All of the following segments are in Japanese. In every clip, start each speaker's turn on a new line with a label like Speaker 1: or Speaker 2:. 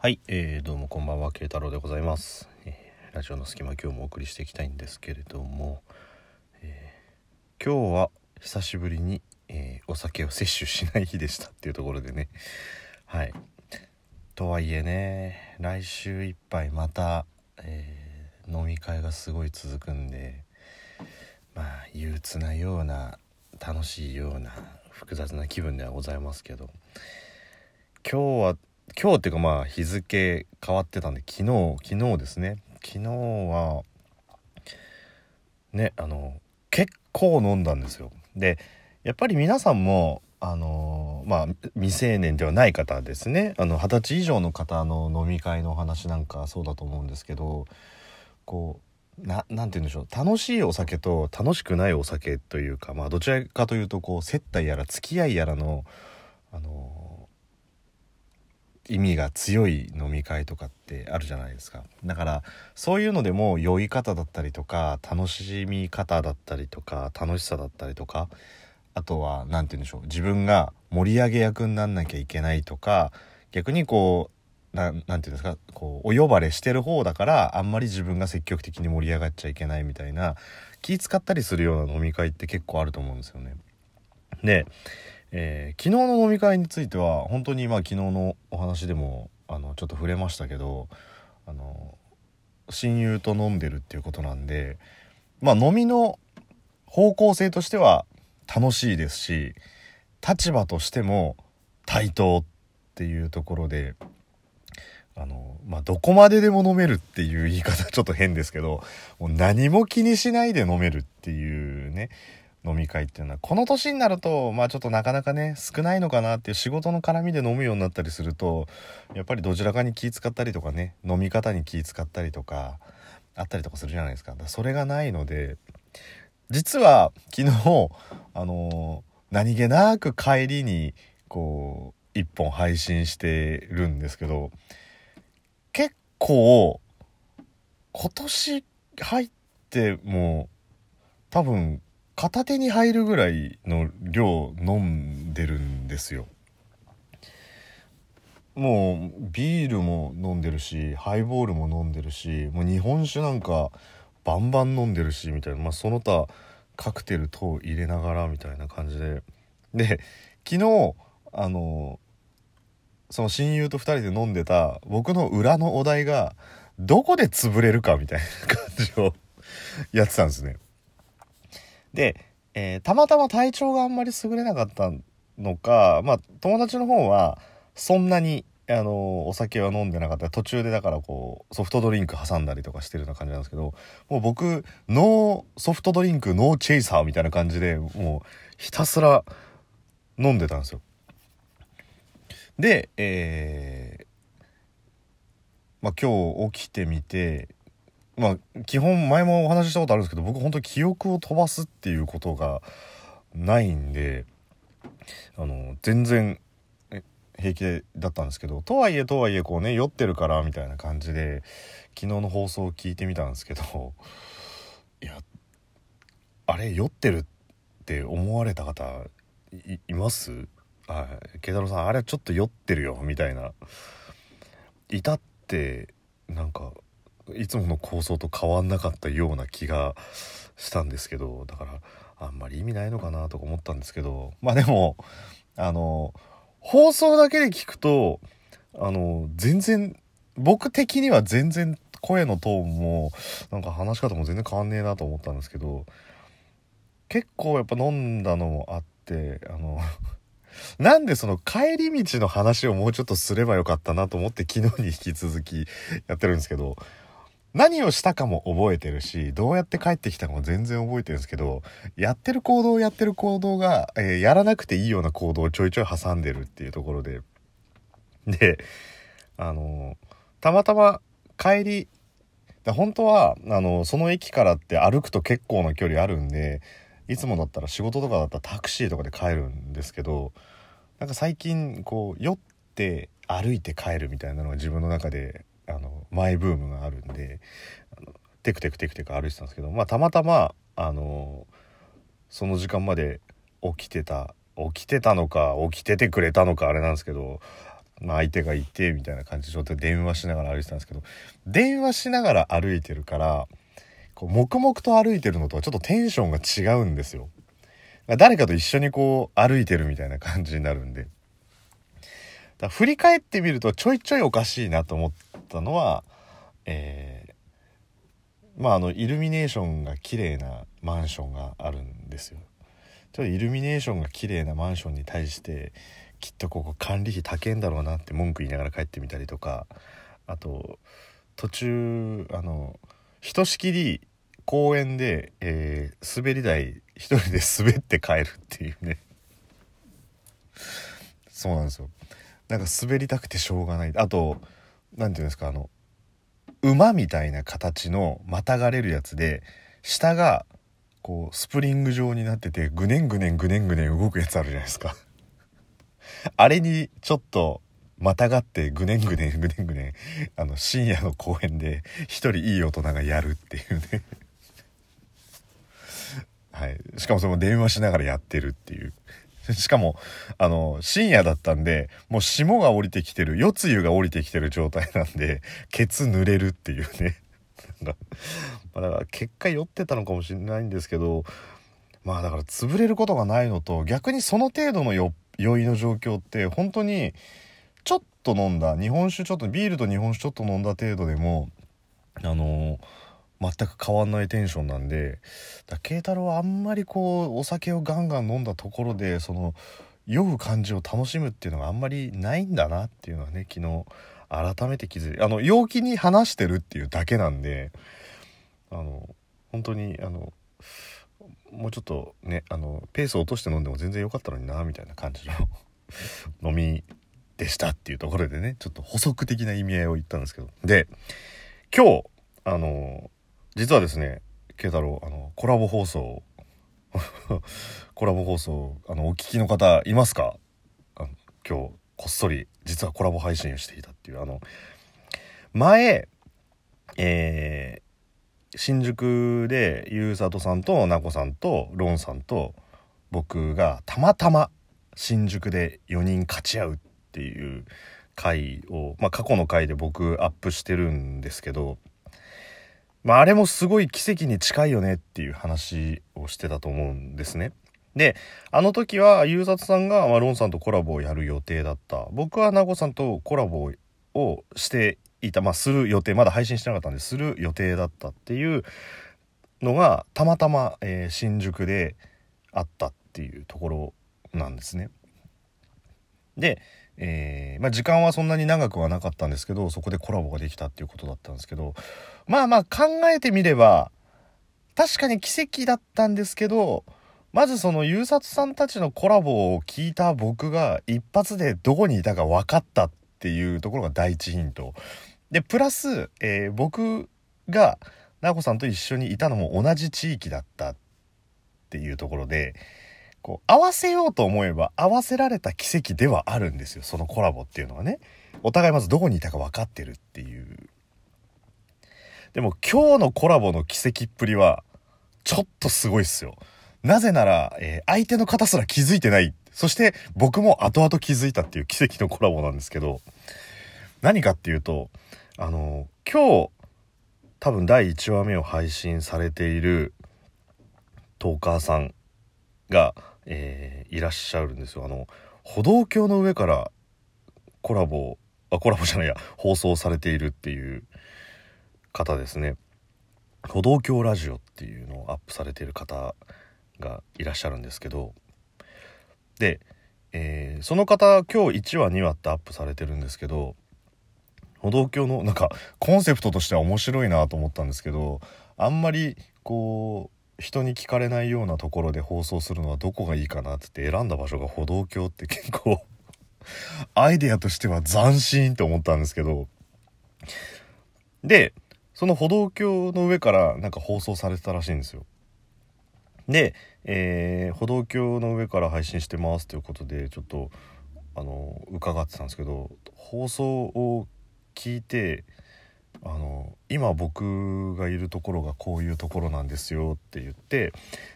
Speaker 1: はい、えー、どうもこんばんは慶太郎でございます、えーラジオの隙間今日もお送りしていきたいんですけれども、えー今日は久しぶりに、えーお酒を摂取しない日でしたっていうところでね。はい。とはいえね来週いっぱいまた、えー飲み会がすごい続くんでまあ憂鬱なような楽しいような複雑な気分ではございますけど今日は今日っていうかまあ日付変わってたんで昨日昨日ですね。昨日はねあの結構飲んだんですよ。でやっぱり皆さんもあのまあ未成年ではない方ですね。あの二十歳以上の方の飲み会のお話なんかそうだと思うんですけどこうななんて言うんでしょう。楽しいお酒と楽しくないお酒というかまあどちらかというとこう接待やら付き合いやらのあの意味が強い飲み会とかってあるじゃないですかだからそういうのでも酔い方だったりとか楽しみ方だったりとか楽しさだったりとかあとは何て言うんでしょう自分が盛り上げ役になんなきゃいけないとか逆にこうななんて言うんですかこうお呼ばれしてる方だからあんまり自分が積極的に盛り上がっちゃいけないみたいな気使ったりするような飲み会って結構あると思うんですよね。で、えー昨日の飲み会については本当にまあ昨日のお話でもあのちょっと触れましたけどあの親友と飲んでるっていうことなんでまあ飲みの方向性としては楽しいですし立場としても対等っていうところであのまあどこまででも飲めるっていう言い方ちょっと変ですけどもう何も気にしないで飲めるっていうね飲み会っていうのはこの年になるとまあちょっとなかなかね少ないのかなっていう仕事の絡みで飲むようになったりするとやっぱりどちらかに気使ったりとかね飲み方に気使ったりとかあったりとかするじゃないですか。それがないので実は昨日あの何気なく帰りにこう一本配信してるんですけど結構今年入ってもう多分片手に入るぐらいの量飲んでるんですよもうビールも飲んでるしハイボールも飲んでるしもう日本酒なんかバンバン飲んでるしみたいな、まあ、その他カクテル等入れながらみたいな感じでで昨日あのその親友と2人で飲んでた僕の裏のお題がどこで潰れるかみたいな感じをやってたんですね。で、えーたまたま体調があんまり優れなかったのかまあ友達の方はそんなにあのお酒は飲んでなかった途中でだからこうソフトドリンク挟んだりとかしてるような感じなんですけどもう僕ノーソフトドリンクノーチェイサーみたいな感じでもうひたすら飲んでたんですよ。で、えーまあ、今日起きてみてまあ基本前もお話ししたことあるんですけど僕本当に記憶を飛ばすっていうことがないんであの全然平気だったんですけどとはいえとはいえこうね酔ってるからみたいな感じで昨日の放送を聞いてみたんですけどいやあれ酔ってるって思われた方いいます？はい。慶太郎さんあれちょっと酔ってるよみたいな。いたってなんかいつもの構想と変わんなかったような気がしたんですけどだからあんまり意味ないのかなとか思ったんですけどまあでもあの放送だけで聞くとあの全然僕的には全然声のトーンもなんか話し方も全然変わんねえなと思ったんですけど結構やっぱ飲んだのもあってあの なんでその帰り道の話をもうちょっとすればよかったなと思って昨日に引き続きやってるんですけど何をしたかも覚えてるしどうやって帰ってきたかも全然覚えてるんですけどやってる行動やってる行動が、えーやらなくていいような行動をちょいちょい挟んでるっていうところで。であのたまたま帰り本当はあのその駅からって歩くと結構な距離あるんでいつもだったら仕事とかだったらタクシーとかで帰るんですけどなんか最近こう酔って歩いて帰るみたいなのが自分の中であのマイブームがあるんであのテクテクテクテク歩いてたんですけどまあたまたまあのその時間まで起きてた起きてたのか起きててくれたのかあれなんですけどまあ、相手がいてみたいな感じでちょっと電話しながら歩いてたんですけど電話しながら歩いてるからこう黙々と歩いてるのとはちょっとテンションが違うんですよ。誰かと一緒にこう歩いてるみたいな感じになるんで。だ振り返ってみるとちょいちょいおかしいなと思っったのは、えー、まああのイルミネーションが綺麗なマンションがあるんですよ。ちょっとイルミネーションが綺麗なマンションに対してきっとここ管理費高えんだろうなって文句言いながら帰ってみたりとかあと途中あのひとしきり公園で、えー、滑り台一人で滑って帰るっていうね。そうなんですよ。なんか滑りたくてしょうがない。あと何て言うんですかあの馬みたいな形のまたがれるやつで下がこうスプリング状になっててぐねんぐねんぐねんぐねん動くやつあるじゃないですか。あれにちょっとまたがってぐねんぐねんぐねんぐねんあの深夜の公園で一人いい大人がやるっていうね。はい。しかもそれも電話しながらやってるっていう。しかもあの深夜だったんでもう霜が降りてきてる夜露が降りてきてる状態なんでケツ濡れるっていうね。だから結果酔ってたのかもしれないんですけどまあだから潰れることがないのと逆にその程度の酔いの状況って本当にちょっと飲んだ日本酒ちょっとビールと日本酒ちょっと飲んだ程度でもあの全く変わんないテンションなんで慶太郎はあんまりこうお酒をガンガン飲んだところでその酔う感じを楽しむっていうのがあんまりないんだなっていうのはね昨日改めて気づいてあの陽気に話してるっていうだけなんであの本当にあのもうちょっとねあのペースを落として飲んでも全然良かったのになみたいな感じの 飲みでしたっていうところでねちょっと補足的な意味合いを言ったんですけど。で今日あの実はですね慶太郎あのコラボ放送 コラボ放送あのお聞きの方いますか？今日こっそり実はコラボ配信をしていたっていうあの前えー、新宿でゆうさとさんとなこさんとロンさんと僕がたまたま新宿で4人勝ち合うっていう回を、まあ、過去の回で僕アップしてるんですけど、まあ、あれもすごい奇跡に近いよねっていう話をしてたと思うんですね。で、あの時は、ゆうさとさんが、まあ、ロンさんとコラボをやる予定だった。僕はなごさんとコラボをしていた、まあ、する予定、まだ配信してなかったんでする予定だったっていうのが、たまたま、えー、新宿であったっていうところなんですね。で、えー、まあ、時間はそんなに長くはなかったんですけど、そこでコラボができたっていうことだったんですけど、まあまあ考えてみれば、確かに奇跡だったんですけど、まずその優里さんたちのコラボを聞いた僕が一発でどこにいたか分かったっていうところが第一ヒント。で、プラス、えー、僕が直子さんと一緒にいたのも同じ地域だったっていうところで、こう、合わせようと思えば合わせられた奇跡ではあるんですよ。そのコラボっていうのはね。お互いまずどこにいたか分かってるっていう。でも今日のコラボの奇跡っぷりは、ちょっとすごいっすよ。なぜなら、えー、相手の方すら気づいてない。そして僕も後々気づいたっていう奇跡のコラボなんですけど、何かっていうと、あの、今日、多分第1話目を配信されているトーカーさんが、えー、いらっしゃるんですよ。あの、歩道橋の上からコラボ、あ、コラボ じゃないや、放送されているっていう方ですね。歩道橋ラジオっていうのをアップされている方がいらっしゃるんですけどで、えー、その方今日1話2話ってアップされてるんですけど歩道橋のなんかコンセプトとしては面白いなと思ったんですけどあんまりこう人に聞かれないようなところで放送するのはどこがいいかなってって選んだ場所が歩道橋って結構 アイデアとしては斬新って思ったんですけど。でその歩道橋の上からなんか放送されてたらしいんですよ。で、えー、歩道橋の上から配信してますということでちょっとあの伺ってたんですけど放送を聞いてあの今僕がいるところがこういうところなんですよって言って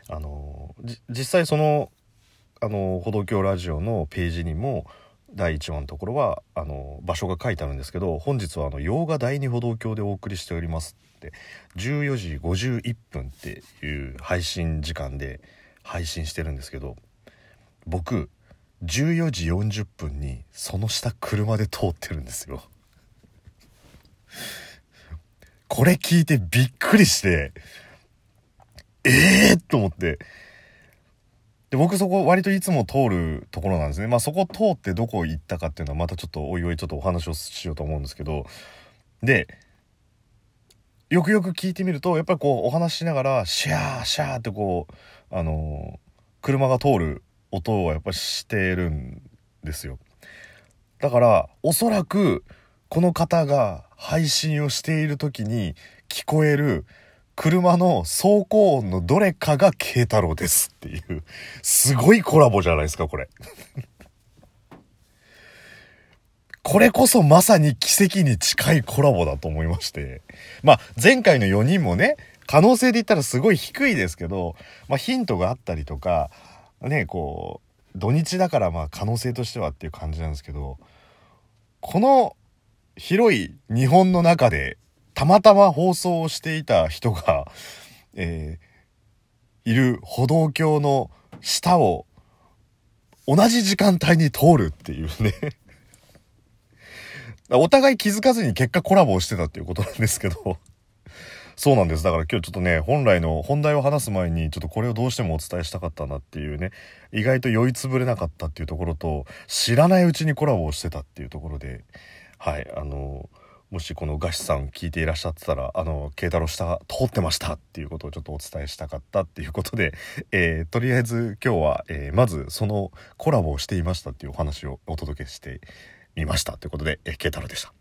Speaker 1: あの実際そのあの歩道橋ラジオのページにも第1話のところはあの場所が書いてあるんですけど本日は洋画第二歩道橋でお送りしておりますって14時51分っていう配信時間で配信してるんですけど僕14時40分にその下車で通ってるんですよ。これ聞いてびっくりしてええー、と思って。で僕そこ割といつも通るところなんですね。まあそこ通ってどこ行ったかっていうのはまたちょっとおいおいちょっとお話をしようと思うんですけど。でよくよく聞いてみるとやっぱりこうお話ししながらシャーシャーってこうあの車が通る音はやっぱりしてるんですよ。だからおそらくこの方が配信をしている時に聞こえる車の走行音のどれかが慶太郎ですっていう、すごいコラボじゃないですか、これ。これこそまさに奇跡に近いコラボだと思いまして。まあ、前回の4人もね、可能性で言ったらすごい低いですけど、まあ、ヒントがあったりとか、ね、こう、土日だからまあ可能性としてはっていう感じなんですけど、この広い日本の中でたまたま放送をしていた人が、えー、いる歩道橋の下を同じ時間帯に通るっていうね。お互い気づかずに結果コラボをしてたっていうことなんですけど。そうなんです。だから今日ちょっとね、本来の本題を話す前に、ちょっとこれをどうしてもお伝えしたかったなっていうね、意外と酔いつぶれなかったっていうところと、知らないうちにコラボをしてたっていうところで、はい、あのもしこのガシさん聞いていらっしゃってたら、あの、慶太郎下通ってましたっていうことをちょっとお伝えしたかったっていうことで、えー、とりあえず今日は、えー、まずそのコラボをしていましたっていうお話をお届けしてみましたということで、えー、慶太郎でした。